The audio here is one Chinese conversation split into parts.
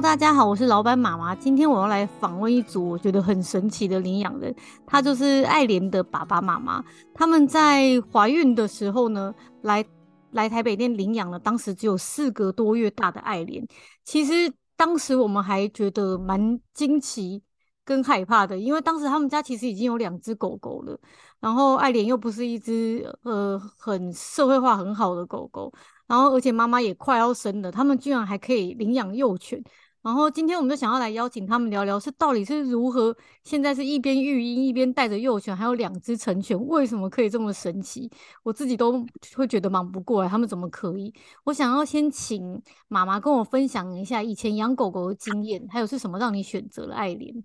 大家好，我是老板妈妈。今天我要来访问一组我觉得很神奇的领养人，他就是爱莲的爸爸妈妈。他们在怀孕的时候呢，来来台北店领养了当时只有四个多月大的爱莲。其实当时我们还觉得蛮惊奇跟害怕的，因为当时他们家其实已经有两只狗狗了，然后爱莲又不是一只呃很社会化很好的狗狗。然后，而且妈妈也快要生了，他们居然还可以领养幼犬。然后今天我们就想要来邀请他们聊聊，是到底是如何现在是一边育婴一边带着幼犬，还有两只成犬，为什么可以这么神奇？我自己都会觉得忙不过来，他们怎么可以？我想要先请妈妈跟我分享一下以前养狗狗的经验，还有是什么让你选择了爱莲？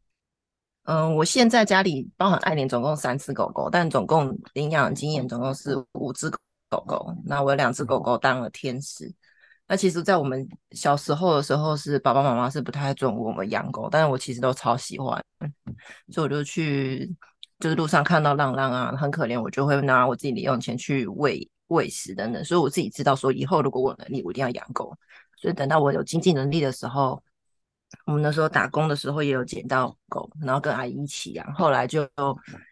嗯，我现在家里包含爱莲总共三只狗狗，但总共领养经验总共是五只。狗狗，那我有两只狗狗当了天使。那其实，在我们小时候的时候，是爸爸妈妈是不太准我们养狗，但是我其实都超喜欢，所以我就去，就是路上看到浪浪啊，很可怜，我就会拿我自己零用钱去喂喂食等等。所以我自己知道，说以后如果我有能力，我一定要养狗。所以等到我有经济能力的时候，我们那时候打工的时候也有捡到狗，然后跟阿姨一起养。后来就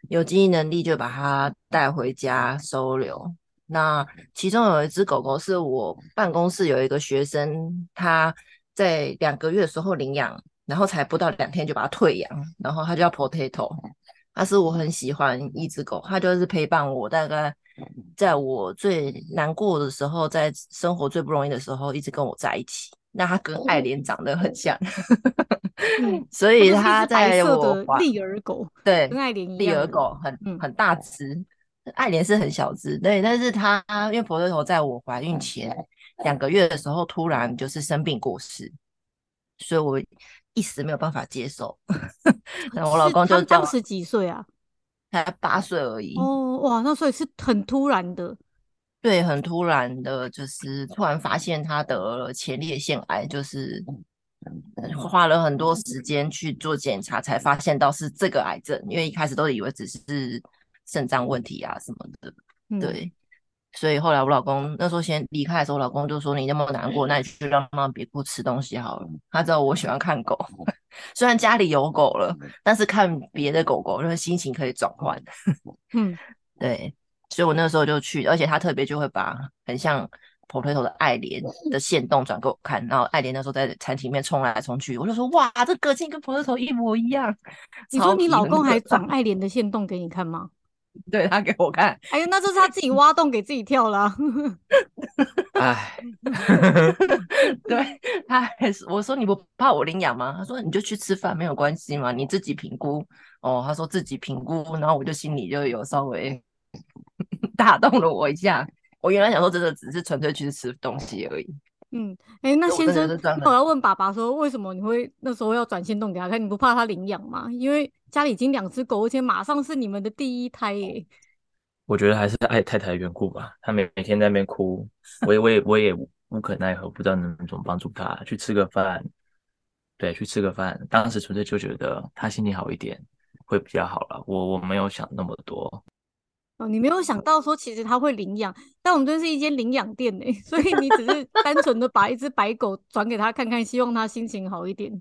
有经济能力，就把它带回家收留。那其中有一只狗狗是我办公室有一个学生，他在两个月的时候领养，然后才不到两天就把它退养，然后它叫 Potato，它是我很喜欢一只狗，它就是陪伴我，大概在我最难过的时候，在生活最不容易的时候，一直跟我在一起。那它跟爱莲长得很像，嗯、所以它在我立儿狗，对，跟艾连一样，立儿狗很很大只。艾连是很小只，对，但是她因为婆头在我怀孕前两个月的时候突然就是生病过世，所以我一时没有办法接受。然后我老公就当时几岁啊？才八岁而已。哦，哇，那所以是很突然的。对，很突然的，就是突然发现他得了前列腺癌，就是花了很多时间去做检查，才发现到是这个癌症，因为一开始都以为只是。肾脏问题啊什么的，嗯、对，所以后来我老公那时候先离开的时候，我老公就说：“你那么难过，那你去让妈妈别哭，吃东西好了。”他知道我喜欢看狗，虽然家里有狗了，但是看别的狗狗，就是心情可以转换。嗯，对，所以我那时候就去，而且他特别就会把很像 Potato 的爱莲的线动转给我看，然后爱莲那时候在餐厅里面冲来冲去，我就说：“哇，这个性跟 Potato 一模一样。”你说你老公还转爱莲的线动给你看吗？对，他给我看，哎呀，那就是他自己挖洞给自己跳了。哎，对，他还是我说，你不怕我领养吗？他说你就去吃饭没有关系嘛，你自己评估。哦，他说自己评估，然后我就心里就有稍微打动了我一下。我原来想说真的只是纯粹去吃东西而已。嗯，哎、欸，那先生，我要问爸爸说，为什么你会那时候要转限动给他看？你不怕他领养吗？因为家里已经两只狗，而且马上是你们的第一胎耶。我觉得还是爱太太的缘故吧。他每每天在那边哭，我也我也我也无可奈何，不知道能怎么帮助他去吃个饭。对，去吃个饭。当时纯粹就觉得他心情好一点会比较好了。我我没有想那么多。哦，你没有想到说其实它会领养，但我们这是一间领养店呢，所以你只是 单纯的把一只白狗转给他看看，希望他心情好一点。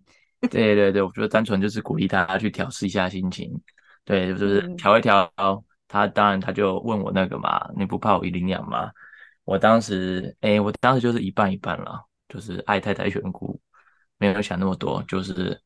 对对对，我觉得单纯就是鼓励他去调试一下心情，对，就是调一调。嗯、他当然他就问我那个嘛，你不怕我一领养吗？我当时，哎，我当时就是一半一半了，就是爱太太选股，没有想那么多，就是，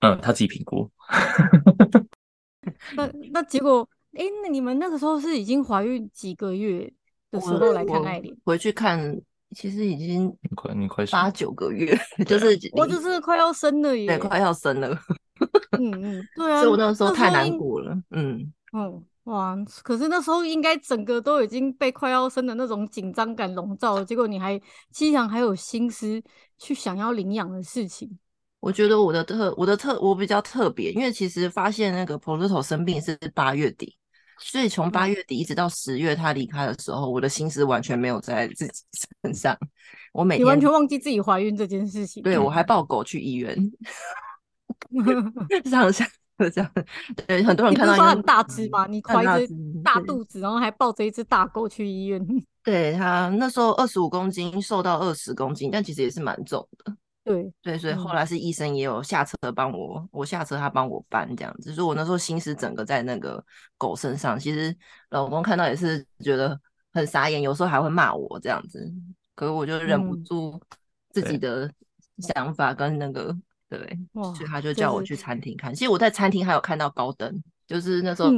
嗯，他自己评估。那那结果。哎，那你们那个时候是已经怀孕几个月的时候来看爱莲？回去看，其实已经快，你快八九个月，就是我就是快要生了耶，对，快要生了。嗯嗯，对啊，所以我那个时候太难过了。嗯嗯，哇，可是那时候应该整个都已经被快要生的那种紧张感笼罩了，结果你还经常还有心思去想要领养的事情。我觉得我的特，我的特，我比较特别，因为其实发现那个 Potato 生病是八月底。所以从八月底一直到十月他离开的时候，我的心思完全没有在自己身上。我每天完全忘记自己怀孕这件事情。对，我还抱狗去医院，这样想这样。对，很多人看到你很大只吗，你怀着大肚子，然后还抱着一只大狗去医院。对，他那时候二十五公斤，瘦到二十公斤，但其实也是蛮重的。对对，所以后来是医生也有下车帮我，嗯、我下车他帮我搬这样子，所以我那时候心思整个在那个狗身上。其实老公看到也是觉得很傻眼，有时候还会骂我这样子，可是我就忍不住自己的想法跟那个、嗯、对，所以他就叫我去餐厅看。其实我在餐厅还有看到高登，就是那时候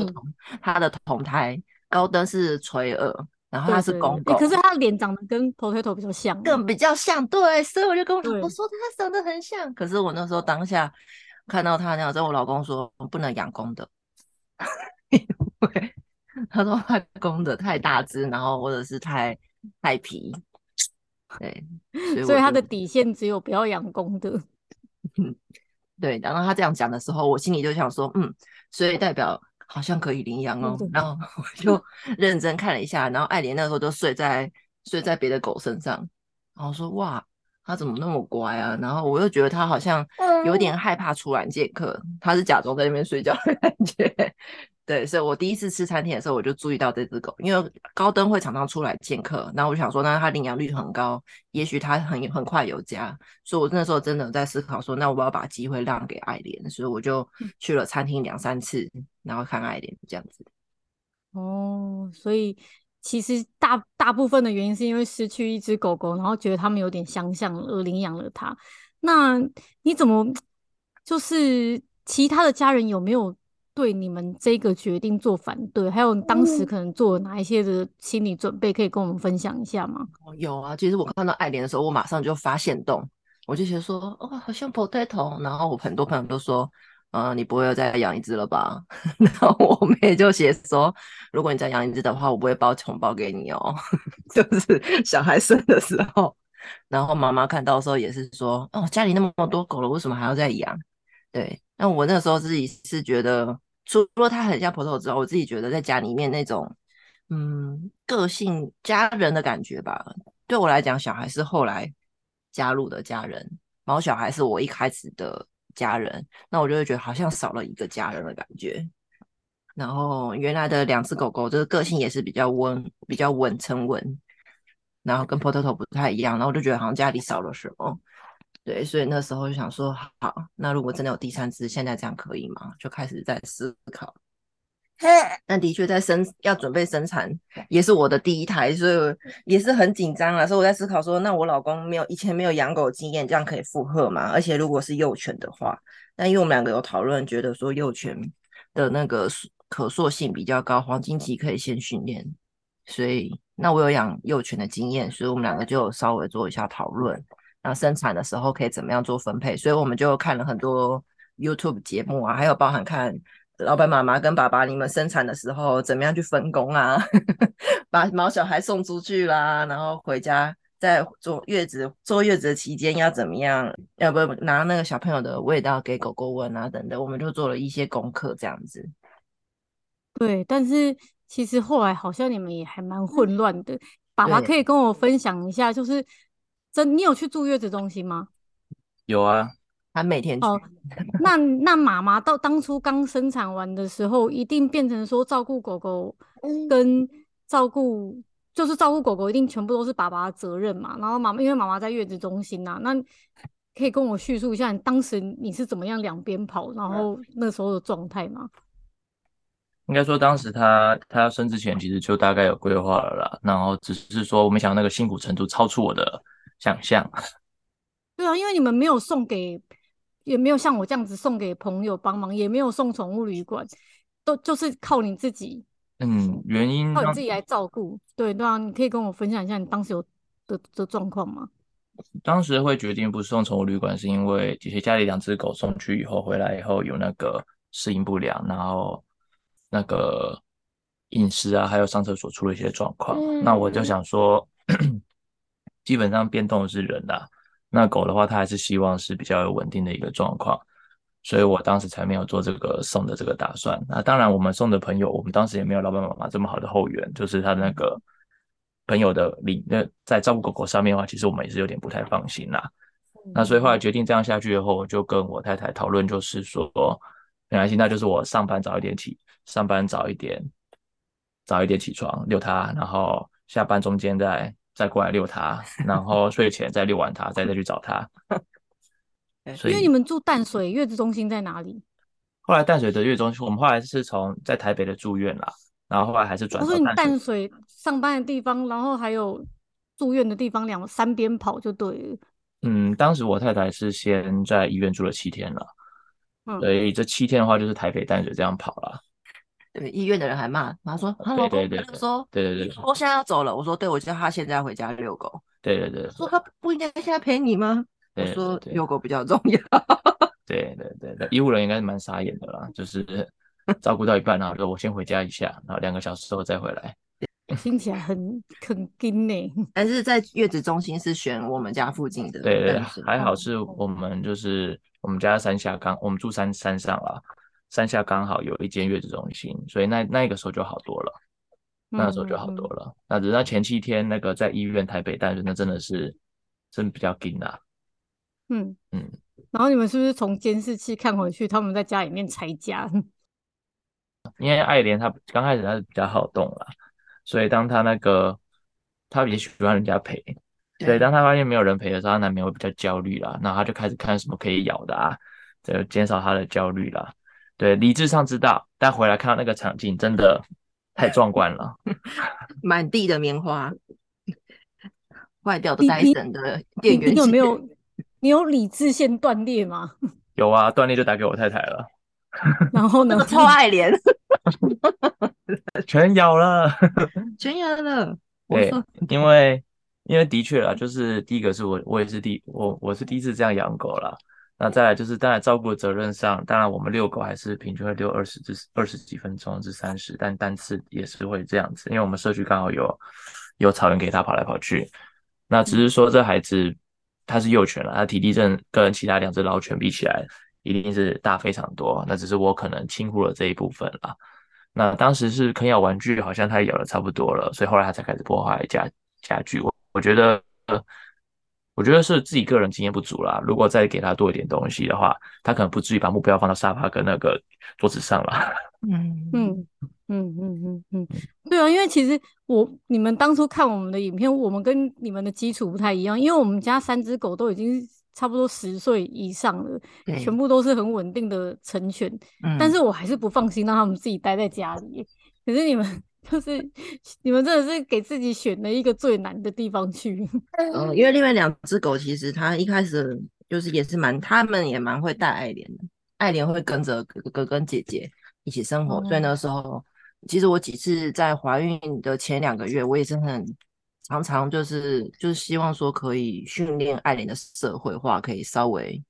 他的同胎、嗯、高登是垂耳。然后他是公狗，欸，可是他的脸长得跟 Potato 比较像，更比较像，对，所以我就跟我老公说他长得很像。可是我那时候当下看到他那样，之后我老公说不能养公的，因为他说他公的太大只，然后或者是太太皮，对，所以，所以他的底线只有不要养公的。对，然后他这样讲的时候，我心里就想说，嗯，所以代表。好像可以领养哦，然后我就认真看了一下，然后爱莲那时候就睡在睡在别的狗身上，然后说哇，它怎么那么乖啊？然后我又觉得它好像有点害怕出来见客，它是假装在那边睡觉的感觉。对，所以我第一次吃餐厅的时候，我就注意到这只狗，因为高登会常常出来见客，然后我就想说，那它领养率很高，也许它很很快有家，所以我那时候真的在思考说，那我要把机会让给爱莲，所以我就去了餐厅两三次，然后看爱莲这样子。哦，所以其实大大部分的原因是因为失去一只狗狗，然后觉得它们有点相像而领养了它。那你怎么就是其他的家人有没有？对你们这个决定做反对，还有当时可能做哪一些的心理准备，可以跟我们分享一下吗？有啊，其实我看到爱莲的时候，我马上就发现动，我就觉得说，哦，好像 potato。然后我很多朋友都说，嗯、呃，你不会要再养一只了吧？然后我妹就写说，如果你再养一只的话，我不会包红包给你哦。就是小孩生的时候，然后妈妈看到的时候也是说，哦，家里那么多狗了，为什么还要再养？对，那我那时候自己是觉得。除了他很像 Proto 之外，我自己觉得在家里面那种，嗯，个性家人的感觉吧。对我来讲，小孩是后来加入的家人，毛小孩是我一开始的家人，那我就会觉得好像少了一个家人的感觉。然后原来的两只狗狗，就是个性也是比较温、比较稳、沉稳，然后跟 Potato 不太一样，然后我就觉得好像家里少了什么。对，所以那时候就想说，好，那如果真的有第三只，现在这样可以吗？就开始在思考。那的确在生要准备生产，也是我的第一胎，所以也是很紧张啊。所以我在思考说，那我老公没有以前没有养狗经验，这样可以负荷吗？而且如果是幼犬的话，那因为我们两个有讨论，觉得说幼犬的那个可塑性比较高，黄金期可以先训练。所以那我有养幼犬的经验，所以我们两个就稍微做一下讨论。那生产的时候可以怎么样做分配？所以我们就看了很多 YouTube 节目啊，还有包含看老板妈妈跟爸爸你们生产的时候怎么样去分工啊，把毛小孩送出去啦，然后回家在坐月子坐月子的期间要怎么样？要不拿那个小朋友的味道给狗狗闻啊等等，我们就做了一些功课这样子。对，但是其实后来好像你们也还蛮混乱的。爸爸可以跟我分享一下，就是。真，你有去住月子中心吗？有啊，他每天去。哦，那 那妈妈到当初刚生产完的时候，一定变成说照顾狗狗跟照顾，就是照顾狗狗一定全部都是爸爸的责任嘛。然后妈妈因为妈妈在月子中心呐、啊，那可以跟我叙述一下你当时你是怎么样两边跑，然后那时候的状态吗？应该说当时他他要生之前其实就大概有规划了啦，然后只是说我没想到那个辛苦程度超出我的。想象，对啊，因为你们没有送给，也没有像我这样子送给朋友帮忙，也没有送宠物旅馆，都就是靠你自己。嗯，原因靠你自己来照顾。对对啊，你可以跟我分享一下你当时有的的状况吗？当时会决定不送宠物旅馆，是因为其实家里两只狗送去以后回来以后有那个适应不良，然后那个饮食啊，还有上厕所出了一些状况。嗯、那我就想说。基本上变动的是人啦，那狗的话，它还是希望是比较有稳定的一个状况，所以我当时才没有做这个送的这个打算。那当然，我们送的朋友，我们当时也没有老板妈妈这么好的后援，就是他那个朋友的理，那在照顾狗狗上面的话，其实我们也是有点不太放心啦。那所以后来决定这样下去以后，我就跟我太太讨论，就是说，没关系，那就是我上班早一点起，上班早一点，早一点起床遛它，然后下班中间再。再过来遛它，然后 睡前再遛完它，再再去找它。因为你们住淡水，月子中心在哪里？后来淡水的月子中心，我们后来是从在台北的住院啦，然后后来还是转到淡水。你淡水上班的地方，然后还有住院的地方，两三边跑就对了。嗯，当时我太太是先在医院住了七天了，嗯，所以这七天的话就是台北淡水这样跑了。对，医院的人还骂，他说他老公说，对对对，我现在要走了。我说对，我叫他现在回家遛狗。对对对，说他不应该现在陪你吗？我说遛狗比较重要。对对对对，医护人应该是蛮傻眼的啦，就是 照顾到一半啊，说我先回家一下，然后两个小时之后再回来。听起来很很惊呢，但是在月子中心是选我们家附近的。对对，还好是我们就是我们家山下刚，我们住山山上啦。山下刚好有一间月子中心，所以那那个时候就好多了，那个时候就好多了。那只是那前七天那个在医院台北淡水，那真的是真的比较紧啊。嗯嗯。然后你们是不是从监视器看回去，他们在家里面拆家？因为爱莲她刚开始她是比较好动啦，所以当她那个他也喜欢人家陪，所以当她发现没有人陪的时候，她难免会比较焦虑啦。然后他就开始看什么可以咬的啊，就减少她的焦虑啦。对，理智上知道，但回来看到那个场景，真的太壮观了。满地的棉花，坏掉的戴森的电源线。你有没有？你有理智线断裂吗？有啊，断裂就打给我太太了。然后呢？超爱莲，全咬了，全咬了。对，因为因为的确啦，就是第一个是我，我也是第我我是第一次这样养狗啦。那再来就是，当然照顾的责任上，当然我们遛狗还是平均会遛二十至二十几分钟至三十，但单次也是会这样子，因为我们社区刚好有有草原给他跑来跑去。那只是说这孩子他是幼犬了，他体力正跟其他两只老犬比起来，一定是大非常多。那只是我可能轻忽了这一部分了。那当时是啃咬玩具，好像他咬的差不多了，所以后来他才开始破坏家家具。我我觉得。我觉得是自己个人经验不足啦。如果再给他多一点东西的话，他可能不至于把目标放到沙发跟那个桌子上了。嗯嗯嗯嗯嗯嗯，对啊，因为其实我你们当初看我们的影片，我们跟你们的基础不太一样，因为我们家三只狗都已经差不多十岁以上了，全部都是很稳定的成犬。嗯、但是我还是不放心让他们自己待在家里。可是你们。就是你们真的是给自己选了一个最难的地方去。嗯，因为另外两只狗其实它一开始就是也是蛮，他们也蛮会带爱莲的。爱莲会跟着哥哥跟姐姐一起生活，嗯、所以那时候其实我几次在怀孕的前两个月，我也是很常常就是就是希望说可以训练爱莲的社会化，可以稍微。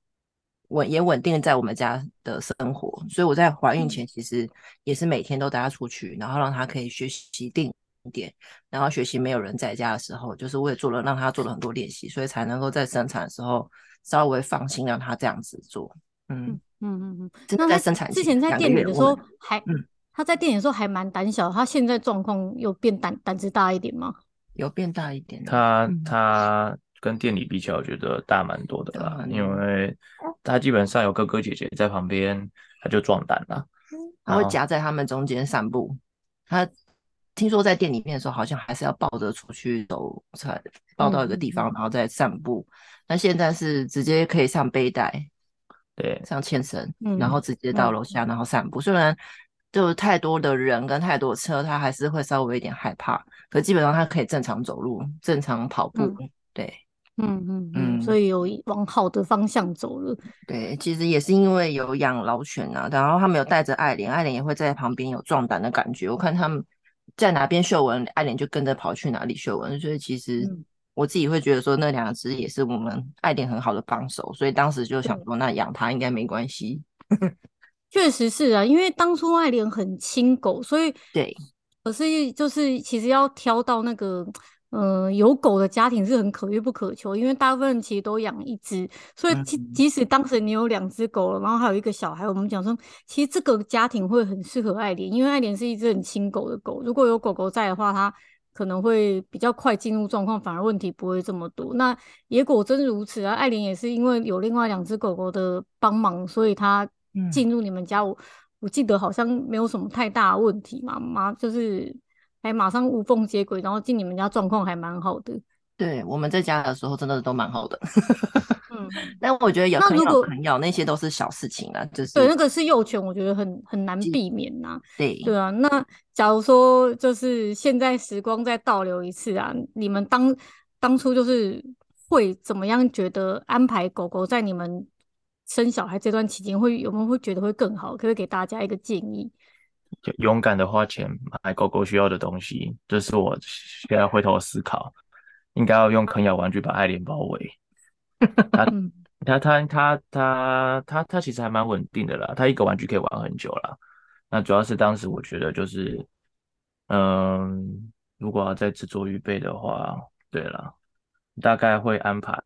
稳也稳定在我们家的生活，所以我在怀孕前其实也是每天都带他出去，然后让他可以学习定点，然后学习没有人在家的时候，就是我也做了让他做了很多练习，所以才能够在生产的时候稍微放心让他这样子做。嗯嗯嗯嗯。那在生产之前在店里的时候还，嗯，他在店里的时候还蛮胆小，他现在状况有变胆胆子大一点吗？有变大一点。他他。跟店里比起来，我觉得大蛮多的啦，因为他基本上有哥哥姐姐在旁边，他就壮胆了。他会夹在他们中间散步。他听说在店里面的时候，好像还是要抱着出去走，才抱到一个地方，然后再散步。那现在是直接可以上背带，对，上牵绳，然后直接到楼下，然后散步。虽然就太多的人跟太多车，他还是会稍微有点害怕，可基本上他可以正常走路，正常跑步，对。嗯嗯嗯，所以有往好的方向走了。对，其实也是因为有养老犬啊，然后他们有带着爱莲，爱莲也会在旁边有壮胆的感觉。我看他们在哪边嗅闻，爱莲就跟着跑去哪里嗅闻。所以其实我自己会觉得说，那两只也是我们爱莲很好的帮手。所以当时就想说，那养它应该没关系。确实是啊，因为当初爱莲很亲狗，所以对，可是就是其实要挑到那个。嗯、呃，有狗的家庭是很可遇不可求，因为大部分人其实都养一只，所以即即使当时你有两只狗了，然后还有一个小孩，我们讲说，其实这个家庭会很适合爱莲，因为爱莲是一只很亲狗的狗，如果有狗狗在的话，它可能会比较快进入状况，反而问题不会这么多。那也果真如此啊，爱莲也是因为有另外两只狗狗的帮忙，所以它进入你们家，我、嗯、我记得好像没有什么太大问题嘛，妈就是。还马上无缝接轨，然后进你们家状况还蛮好的。对，我们在家的时候真的都蛮好的。嗯，但我觉得咬那如果啃咬那些都是小事情啊，就是对，那个是幼犬，我觉得很很难避免呐、啊。对对啊，那假如说就是现在时光再倒流一次啊，你们当当初就是会怎么样？觉得安排狗狗在你们生小孩这段期间，会有没有会觉得会更好？可不可以给大家一个建议？勇敢的花钱买狗狗需要的东西，这是我现在回头思考，应该要用啃咬玩具把爱莲包围。他他他他他他他其实还蛮稳定的啦，他一个玩具可以玩很久啦。那主要是当时我觉得就是，嗯，如果要再制作预备的话，对了，大概会安排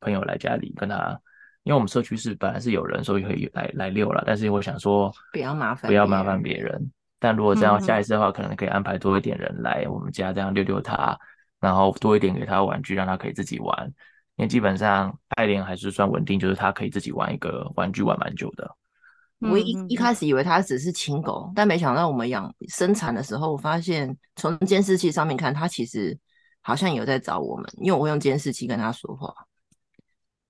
朋友来家里跟他。因为我们社区是本来是有人，所以可以来来遛了。但是我想说，不要麻烦，不要麻烦别人。但如果这样下一次的话，可能可以安排多一点人来我们家，这样遛遛它，然后多一点给它玩具，让它可以自己玩。因为基本上爱莲还是算稳定，就是它可以自己玩一个玩具玩蛮久的。我一一开始以为它只是亲狗，但没想到我们养生产的时候，我发现从监视器上面看，它其实好像有在找我们，因为我会用监视器跟它说话。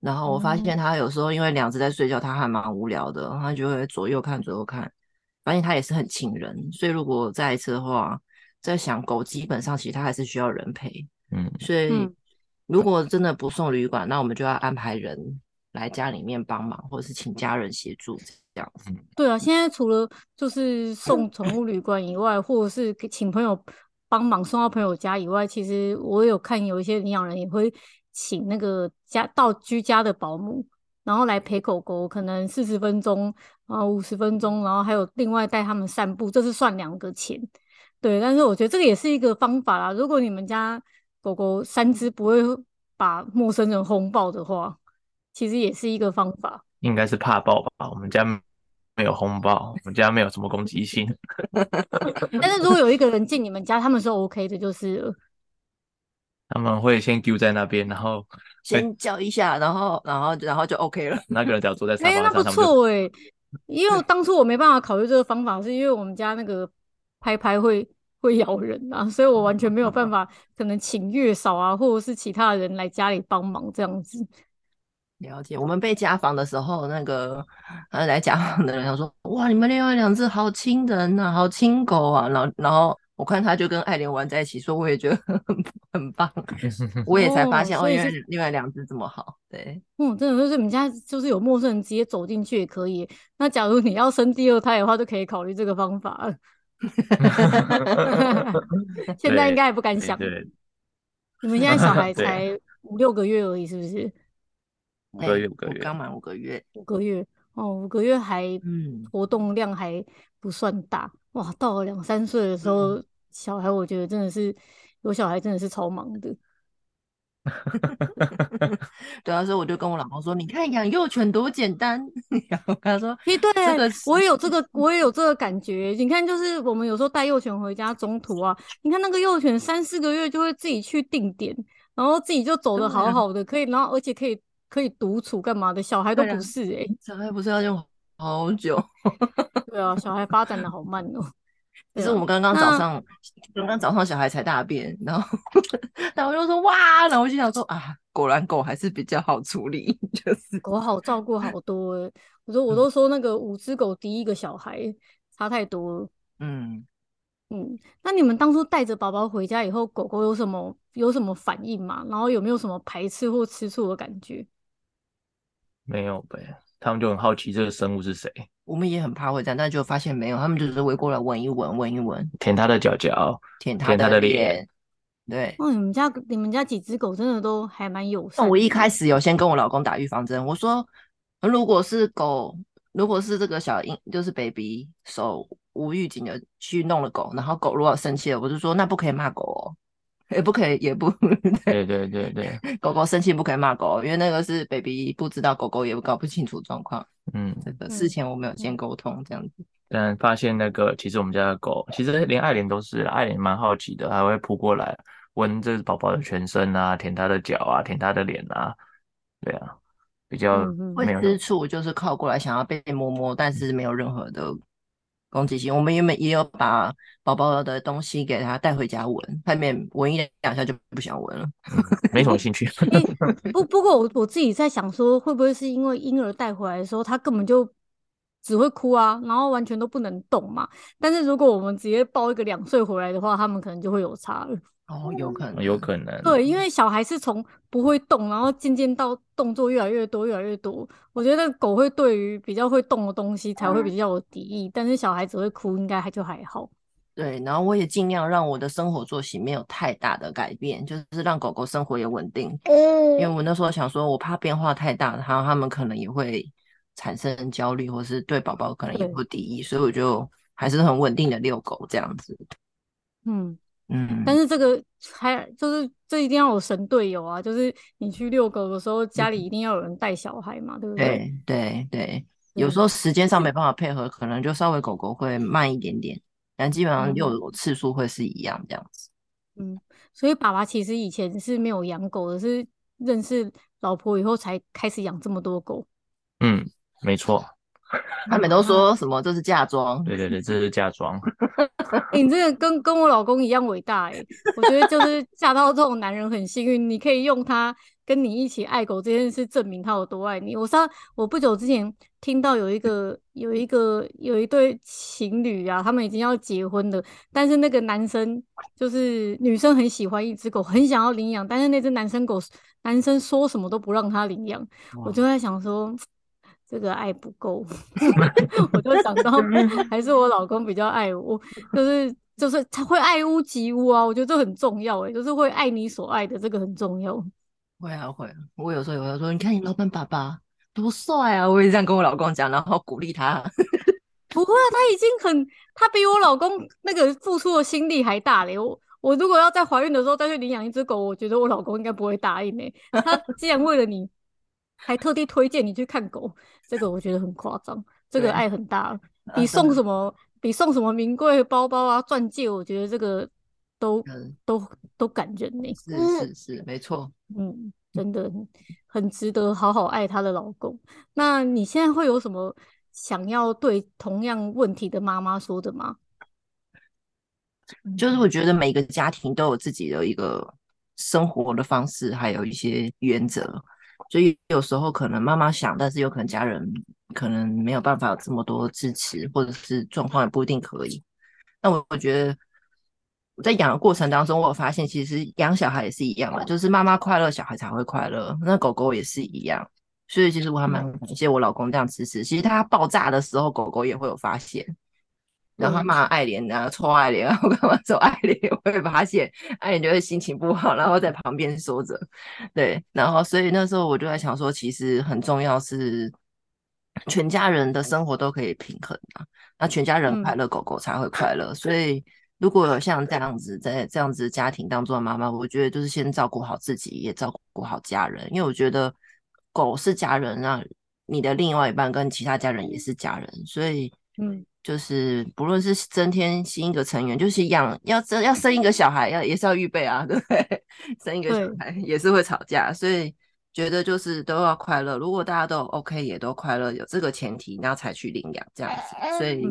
然后我发现他有时候因为两只在睡觉，他还蛮无聊的，他就会左右看左右看，发现他也是很亲人。所以如果再一次的话，在想狗基本上其实它还是需要人陪，嗯，所以如果真的不送旅馆，那我们就要安排人来家里面帮忙，或者是请家人协助这样子。对啊，现在除了就是送宠物旅馆以外，或者是请朋友帮忙送到朋友家以外，其实我有看有一些领养人也会。请那个家到居家的保姆，然后来陪狗狗，可能四十分钟啊，五十分钟，然后还有另外带他们散步，这是算两个钱。对，但是我觉得这个也是一个方法啦。如果你们家狗狗三只不会把陌生人轰爆的话，其实也是一个方法。应该是怕爆吧？我们家没有轰爆，我们家没有什么攻击性。但是如果有一个人进你们家，他们是 OK 的，就是。他们会先丢在那边，然后先叫一下，然后然后然后就 OK 了。那个人只要坐在沙发上，哎、欸，那不错哎、欸。因为当初我没办法考虑这个方法，是因为我们家那个拍拍会会咬人啊，所以我完全没有办法，可能请月嫂啊，或者是其他人来家里帮忙这样子。了解。我们被家访的时候，那个呃来家访的人他说：“哇，你们另外两只好亲人啊，好亲狗啊。”然后然后。我看他就跟爱莲玩在一起，说我也觉得 很很棒，我也才发现哦，原来另外两只这么好。对，嗯，真的就是你们家就是有陌生人直接走进去也可以。那假如你要生第二胎的话，就可以考虑这个方法。现在应该也不敢想。你们现在小孩 才五六个月而已，是不是？五个月，五个月，刚满五个月，五个月哦，五个月还嗯，活动量还不算大。哇，到了两三岁的时候，嗯，小孩我觉得真的是有小孩真的是超忙的。对啊，所以我就跟我老公说：“你看养幼犬多简单。”然后他说：“嘿，对，我也有这个，我也有这个感觉。你看，就是我们有时候带幼犬回家，中途啊，你看那个幼犬三四个月就会自己去定点，然后自己就走的好好的，可以，然后而且可以可以独处干嘛的，小孩都不是哎，欸，小孩不是要用。”好久，对啊，小孩发展的好慢哦。其实我们刚刚早上，刚刚早上小孩才大便，然后，然后我就说哇，然后我就想说啊，果然狗还是比较好处理，就是狗好照顾好多。我说我都说那个五只狗第一个小孩、嗯、差太多了。嗯嗯，那你们当初带着宝宝回家以后，狗狗有什么有什么反应吗？然后有没有什么排斥或吃醋的感觉？没有呗。他们就很好奇这个生物是谁，我们也很怕会这样，但就发现没有，他们就是围过来闻一闻，闻一闻，舔它的脚脚，舔它的脸，对。哦，你们家你们家几只狗真的都还蛮友善。我一开始有先跟我老公打预防针，我说如果是狗，如果是这个小婴就是 baby 手无预警的去弄了狗，然后狗如果生气了，我就说那不可以骂狗哦。也不可以，也不 对对对对，狗狗生气不可以骂狗，因为那个是 baby 不知道，狗狗也搞不清楚状况。嗯，这个事前我们有先沟通这样子。但发现那个其实我们家的狗，其实连爱莲都是，爱莲蛮好奇的，还会扑过来闻这宝宝的全身啊，舔他的脚啊，舔他的脸啊，对啊，比较会吃醋，就是靠过来想要被摸摸，但是没有任何的攻击性。我们原本也有把宝宝的东西给他带回家闻，外面闻一两下就不想闻了，没什么兴趣。欸、不不过我我自己在想说，会不会是因为婴儿带回来的时候，他根本就只会哭啊，然后完全都不能动嘛。但是如果我们直接抱一个两岁回来的话，他们可能就会有差了。哦，有可能，有可能。对，因为小孩是从不会动，然后渐渐到动作越来越多，越来越多。我觉得狗会对于比较会动的东西才会比较有敌意，嗯、但是小孩子会哭，应该还就还好。对，然后我也尽量让我的生活作息没有太大的改变，就是让狗狗生活也稳定。嗯，因为我那时候想说，我怕变化太大，然后他们可能也会产生焦虑，或是对宝宝可能也会敌意，所以我就还是很稳定的遛狗这样子。嗯。嗯，但是这个还就是这一定要有神队友啊！就是你去遛狗的时候，家里一定要有人带小孩嘛，嗯、对不对？对对对，有时候时间上没办法配合，可能就稍微狗狗会慢一点点，但基本上遛狗次数会是一样这样子。嗯，所以爸爸其实以前是没有养狗的，是认识老婆以后才开始养这么多狗。嗯，没错。他们都说什么？这是嫁妆？对对对，这是嫁妆。欸、你这个跟跟我老公一样伟大哎！我觉得就是嫁到这种男人很幸运，你可以用他跟你一起爱狗这件事证明他有多爱你。我上我不久之前听到有一个有一个有一对情侣啊，他们已经要结婚了，但是那个男生就是女生很喜欢一只狗，很想要领养，但是那只男生狗男生说什么都不让他领养。我就在想说。这个爱不够 我就想到还是我老公比较爱我，就是就是他会爱屋及乌啊，我觉得这很重要诶，就是会爱你所爱的，这个很重要。会啊会啊，我有时候有时候说，你看你老板爸爸多帅啊，我也这样跟我老公讲，然后鼓励他。不会啊，他已经很，他比我老公那个付出的心力还大嘞。我我如果要在怀孕的时候再去领养一只狗，我觉得我老公应该不会答应诶。他既然为了你。还特地推荐你去看狗，这个我觉得很夸张，这个爱很大，比送什么比送什么名贵包包啊、钻戒，我觉得这个都、嗯、都都感人呢。是是是，没错，嗯，真的很值得好好爱她的老公。那你现在会有什么想要对同样问题的妈妈说的吗？就是我觉得每个家庭都有自己的一个生活的方式，还有一些原则。所以有时候可能妈妈想，但是有可能家人可能没有办法有这么多支持，或者是状况也不一定可以。那我我觉得我在养的过程当中，我有发现其实养小孩也是一样的，就是妈妈快乐，小孩才会快乐。那狗狗也是一样，所以其实我还蛮感谢我老公这样支持。其实他爆炸的时候，狗狗也会有发现。然后他骂爱莲啊，臭爱莲啊，我干嘛揍爱莲？我会发现爱莲就会心情不好，然后在旁边说着，对，然后所以那时候我就在想说，其实很重要是全家人的生活都可以平衡啊，那全家人快乐，狗狗才会快乐。所以如果有像这样子在这样子家庭当中的妈妈，我觉得就是先照顾好自己，也照顾好家人，因为我觉得狗是家人，那你的另外一半跟其他家人也是家人，所以嗯。就是不论是增添新一个成员，就是养要生要生一个小孩，要也是要预备啊，对 不对？生一个小孩也是会吵架，所以觉得就是都要快乐。如果大家都 OK，也都快乐，有这个前提，然后才去领养这样子。所以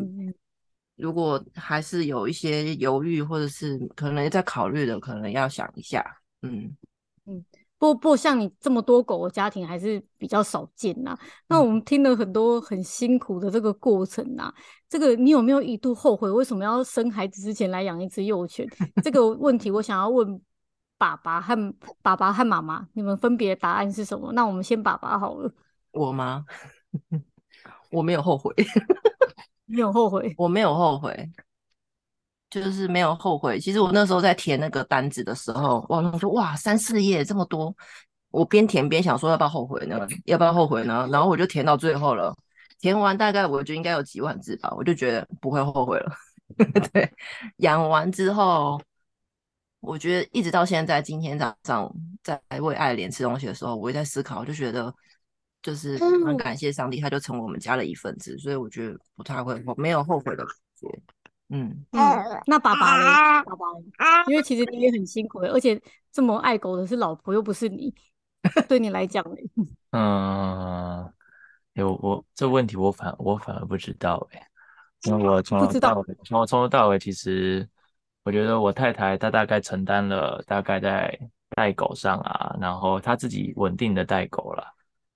如果还是有一些犹豫，或者是可能在考虑的，可能要想一下。嗯嗯。不不像你这么多狗的家庭还是比较少见呐。那我们听了很多很辛苦的这个过程呐，这个你有没有一度后悔为什么要生孩子之前来养一只幼犬？这个 问题我想要问爸爸和爸爸和妈妈，你们分别的答案是什么？那我们先爸爸好了。我吗？我没有后悔。没有后悔？我没有后悔。就是没有后悔。其实我那时候在填那个单子的时候，我说哇，三四页这么多，我边填边想说要不要后悔呢？要不要后悔呢？然后我就填到最后了，填完大概我觉得应该有几万字吧，我就觉得不会后悔了。对，养完之后，我觉得一直到现在，今天早上在喂爱莲吃东西的时候，我也在思考，我就觉得就是很感谢上帝，他就成为我们家的一份子，所以我觉得不太会，我没有后悔的感觉。嗯嗯，那爸爸呢？爸爸，因为其实你也很辛苦，而且这么爱狗的是老婆，又不是你，对你来讲呢？嗯，有我这问题我反我反而不知道哎，那我从头到尾，从从头到尾，其实我觉得我太太她大概承担了大概在带狗上啊，然后她自己稳定的带狗了。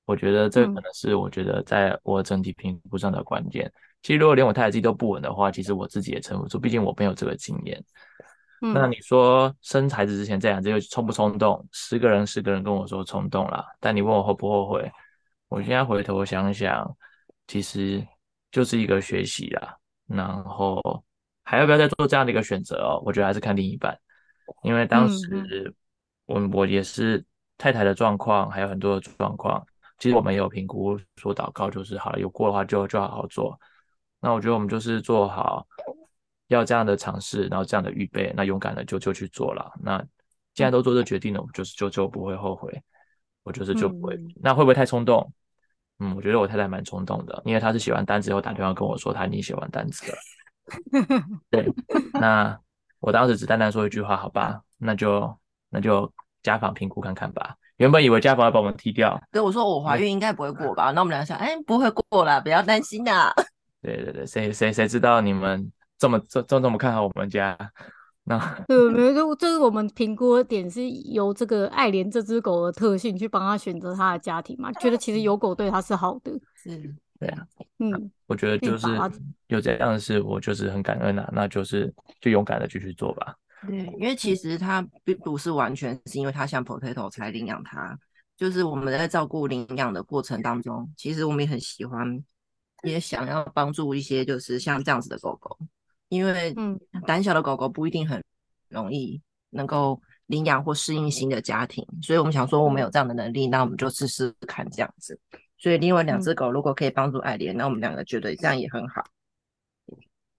我觉得这可能是我觉得在我整体评估上的关键。嗯、其实如果连我太太自己都不稳的话，其实我自己也撑不住，毕竟我没有这个经验。嗯、那你说生孩子之前这样，这又冲不冲动？十个人十个人跟我说冲动啦，但你问我后不后悔？我现在回头想想，其实就是一个学习啦。然后还要不要再做这样的一个选择哦？我觉得还是看另一半，因为当时我我也是太太的状况，还有很多的状况。其实我们也有评估说祷告就是好了，有过的话就就好好做。那我觉得我们就是做好。要这样的尝试，然后这样的预备，那勇敢的就就去做了。那既然都做这决定了，我们就是就就不会后悔。我就是就不会。嗯、那会不会太冲动？嗯，我觉得我太太蛮冲动的，因为她是写完单子以后打电话跟我说，她已经写完单子了。对，那我当时只单单说一句话，好吧，那就那就家访评估看看吧。原本以为家访要把我们踢掉，对我说我怀孕应该不会过吧？嗯、那我们俩想，哎，不会过啦，不要担心啦。对对对，谁谁谁知道你们？这么这这这么看好我们家，那对，没有，这是我们评估的点是由这个爱莲这只狗的特性去帮它选择它的家庭嘛，觉得其实有狗对它是好的，是，对啊，嗯，我觉得就是有这样的事，我就是很感恩啊，那就是就勇敢的继续做吧。对，因为其实它并不是完全是因为它像 Potato 才领养它，就是我们在照顾领养的过程当中，其实我们也很喜欢，也想要帮助一些就是像这样子的狗狗。因为嗯，胆小的狗狗不一定很容易能够领养或适应新的家庭，所以我们想说，我们有这样的能力，那我们就试试看这样子。所以另外两只狗如果可以帮助爱莲，那我们两个觉得这样也很好。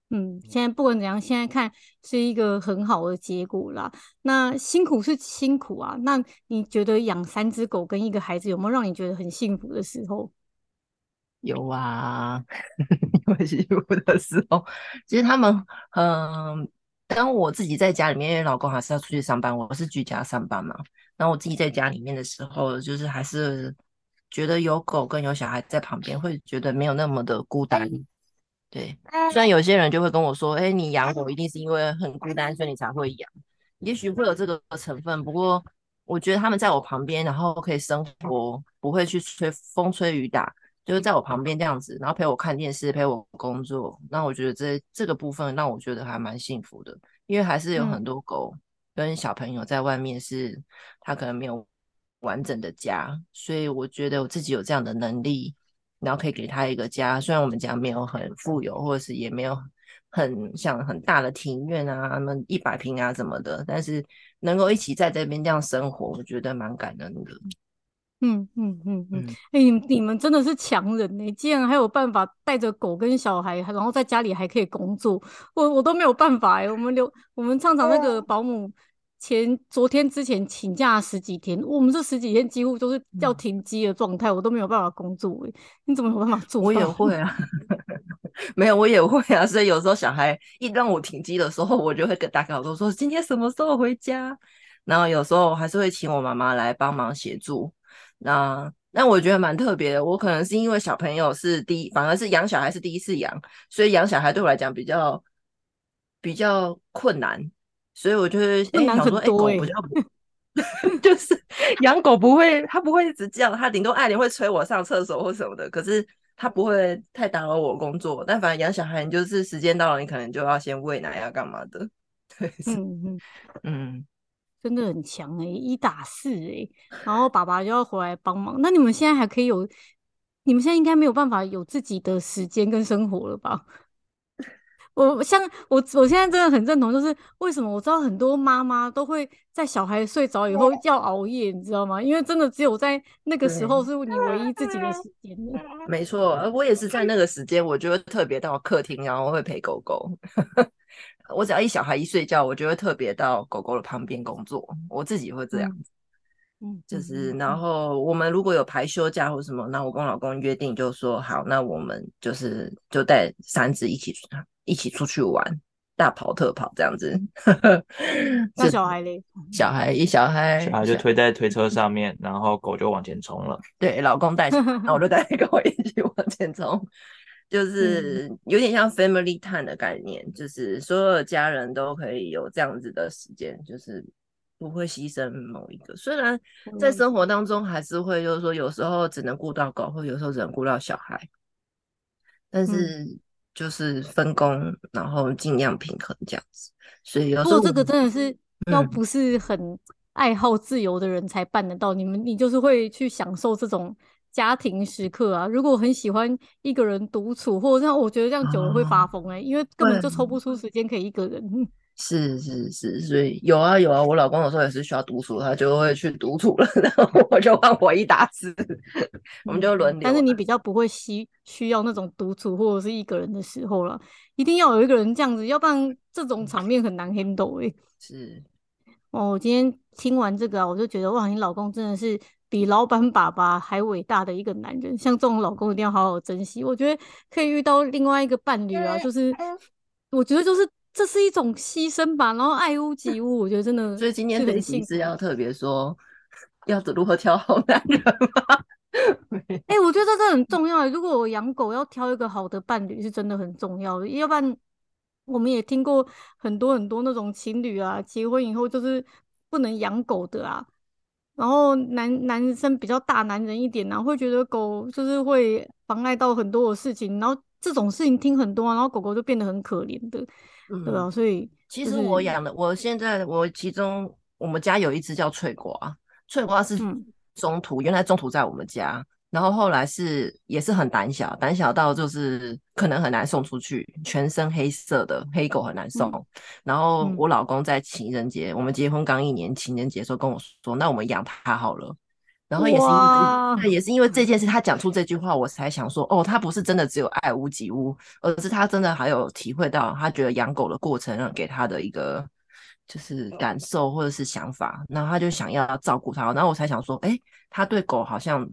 嗯，现在不管怎样，现在看是一个很好的结果啦。那辛苦是辛苦啊，那你觉得养三只狗跟一个孩子有没有让你觉得很幸福的时候？有啊，因为幸福的时候，其实他们，嗯，当我自己在家里面，因为老公还是要出去上班，我是居家上班嘛。然后我自己在家里面的时候，就是还是觉得有狗跟有小孩在旁边，会觉得没有那么的孤单。对，虽然有些人就会跟我说，哎，你养狗一定是因为很孤单，所以你才会养，也许会有这个成分。不过我觉得他们在我旁边，然后可以生活，不会去吹风吹雨打。就是在我旁边这样子，然后陪我看电视，陪我工作。那我觉得这这个部分让我觉得还蛮幸福的，因为还是有很多狗跟小朋友在外面是，他可能没有完整的家，所以我觉得我自己有这样的能力，然后可以给他一个家。虽然我们家没有很富有，或者是也没有很像很大的庭院啊，那么一百平啊什么的，但是能够一起在这边这样生活，我觉得蛮感恩的。嗯嗯嗯嗯，哎、欸，你们真的是强人呢！竟然还有办法带着狗跟小孩，然后在家里还可以工作，我我都没有办法哎。我们留我们常常那个保姆前昨天之前请假十几天，我们这十几天几乎都是要停机的状态，我都没有办法工作哎。你怎么有办法做？我也会啊，没有我也会啊。所以有时候小孩一让我停机的时候，我就会跟大家说说今天什么时候回家。然后有时候还是会请我妈妈来帮忙协助。那那我觉得蛮特别的，我可能是因为小朋友是第一，反而是养小孩是第一次养，所以养小孩对我来讲比较比较困难，所以我就会想说，哎、欸，狗比较就是养狗不会，它不会一直叫，它顶多爱莲会催我上厕所或什么的，可是它不会太打扰我工作。但反正养小孩，你就是时间到了，你可能就要先喂奶啊，干嘛的？对，嗯嗯嗯。真的很强哎、欸，一打四哎、欸，然后爸爸就要回来帮忙。那你们现在还可以有，你们现在应该没有办法有自己的时间跟生活了吧？我像我，我现在真的很认同，就是为什么我知道很多妈妈都会在小孩睡着以后要熬夜，你知道吗？因为真的只有在那个时候是你唯一自己的时间。没错，我也是在那个时间，我就会特别到客厅，然后会陪狗狗。我只要一小孩一睡觉，我就会特别到狗狗的旁边工作。我自己会这样子，嗯，就是然后我们如果有排休假或什么，那我跟老公约定就说好，那我们就是就带三只一起一起出去玩，大跑特跑这样子。那小孩嘞？小孩一小孩，小孩就推在推车上面，然后狗就往前冲了。对，老公带，那我就带狗一起往前冲。就是有点像 family time 的概念，嗯、就是所有的家人都可以有这样子的时间，就是不会牺牲某一个。虽然在生活当中还是会，就是说有时候只能顾到狗，或有时候只能顾到小孩，但是就是分工，嗯、然后尽量平衡这样子。所以有时候这个真的是要不是很爱好自由的人才办得到。嗯、你们你就是会去享受这种。家庭时刻啊，如果很喜欢一个人独处，或者这样，我觉得这样久了会发疯哎、欸，哦、因为根本就抽不出时间可以一个人。是是是，所以有啊有啊，我老公有时候也是需要独处，他就会去独处了，然后我就换我一打字，我们就轮流。但是你比较不会需需要那种独处或者是一个人的时候了，一定要有一个人这样子，要不然这种场面很难 handle 哎、欸。是哦，我今天听完这个啊，我就觉得哇，你老公真的是。比老板爸爸还伟大的一个男人，像这种老公一定要好好珍惜。我觉得可以遇到另外一个伴侣啊，就是我觉得就是这是一种牺牲吧，然后爱屋及乌，我觉得真的。所以今天这期是要特别说，要如何挑好男人吗？哎、欸，我觉得这个很重要。如果我养狗要挑一个好的伴侣，是真的很重要的。要不然，我们也听过很多很多那种情侣啊，结婚以后就是不能养狗的啊。然后男男生比较大男人一点，然后会觉得狗就是会妨碍到很多的事情，然后这种事情听很多，啊然后狗狗就变得很可怜的，嗯、对吧？所以、就是、其实我养的，我现在我其中我们家有一只叫翠瓜，翠瓜是中途，嗯、原来中途在我们家。然后后来是也是很胆小，胆小到就是可能很难送出去，全身黑色的黑狗很难送。嗯、然后我老公在情人节，嗯、我们结婚刚一年，情人节的时候跟我说：“那我们养它好了。”然后也是因为哇也是因为这件事，他讲出这句话，我才想说：“哦，他不是真的只有爱屋及乌，而是他真的还有体会到，他觉得养狗的过程让给他的一个就是感受或者是想法，然后他就想要照顾它。然后我才想说：哎，他对狗好像。”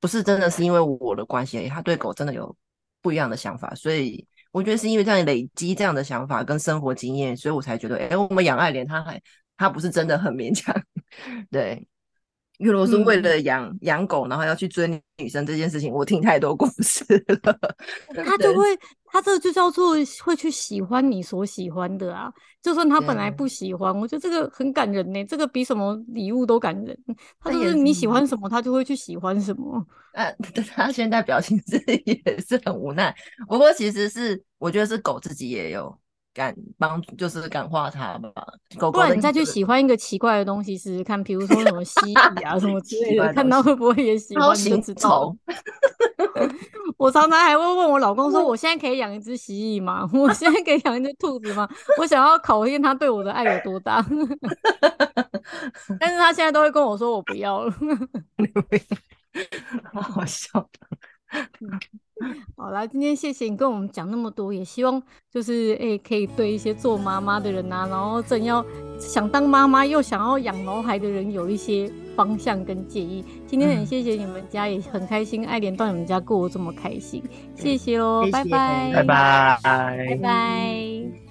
不是真的是因为我的关系，他对狗真的有不一样的想法，所以我觉得是因为这样累积这样的想法跟生活经验，所以我才觉得，哎、欸，我们养爱莲，他还他不是真的很勉强，对。如果是为了养养、嗯、狗，然后要去追女生这件事情，我听太多故事了。他就会，他这个就叫做会去喜欢你所喜欢的啊。就算他本来不喜欢，对我觉得这个很感人呢。这个比什么礼物都感人。他就是你喜欢什么，他就会去喜欢什么。啊，他现在表情是 也是很无奈。不过其实是，我觉得是狗自己也有。感帮助就是感化他吧，狗狗。不然你再去喜欢一个奇怪的东西试试看，比如说什么蜥蜴啊什么 之类的，看到会不会也喜欢？你就知道。我常常还会问我老公说：“我现在可以养一只蜥蜴吗？我现在可以养一只兔子吗？”我想要考验他对我的爱有多大。但是他现在都会跟我说：“我不要了。”好好笑。好啦，今天谢谢你跟我们讲那么多，也希望就是诶、欸，可以对一些做妈妈的人呐、啊，然后正要想当妈妈又想要养毛孩的人有一些方向跟建议。今天很谢谢你们家，嗯、也很开心，爱莲到你们家过得这么开心，谢谢喽，谢谢拜拜，拜拜，拜拜。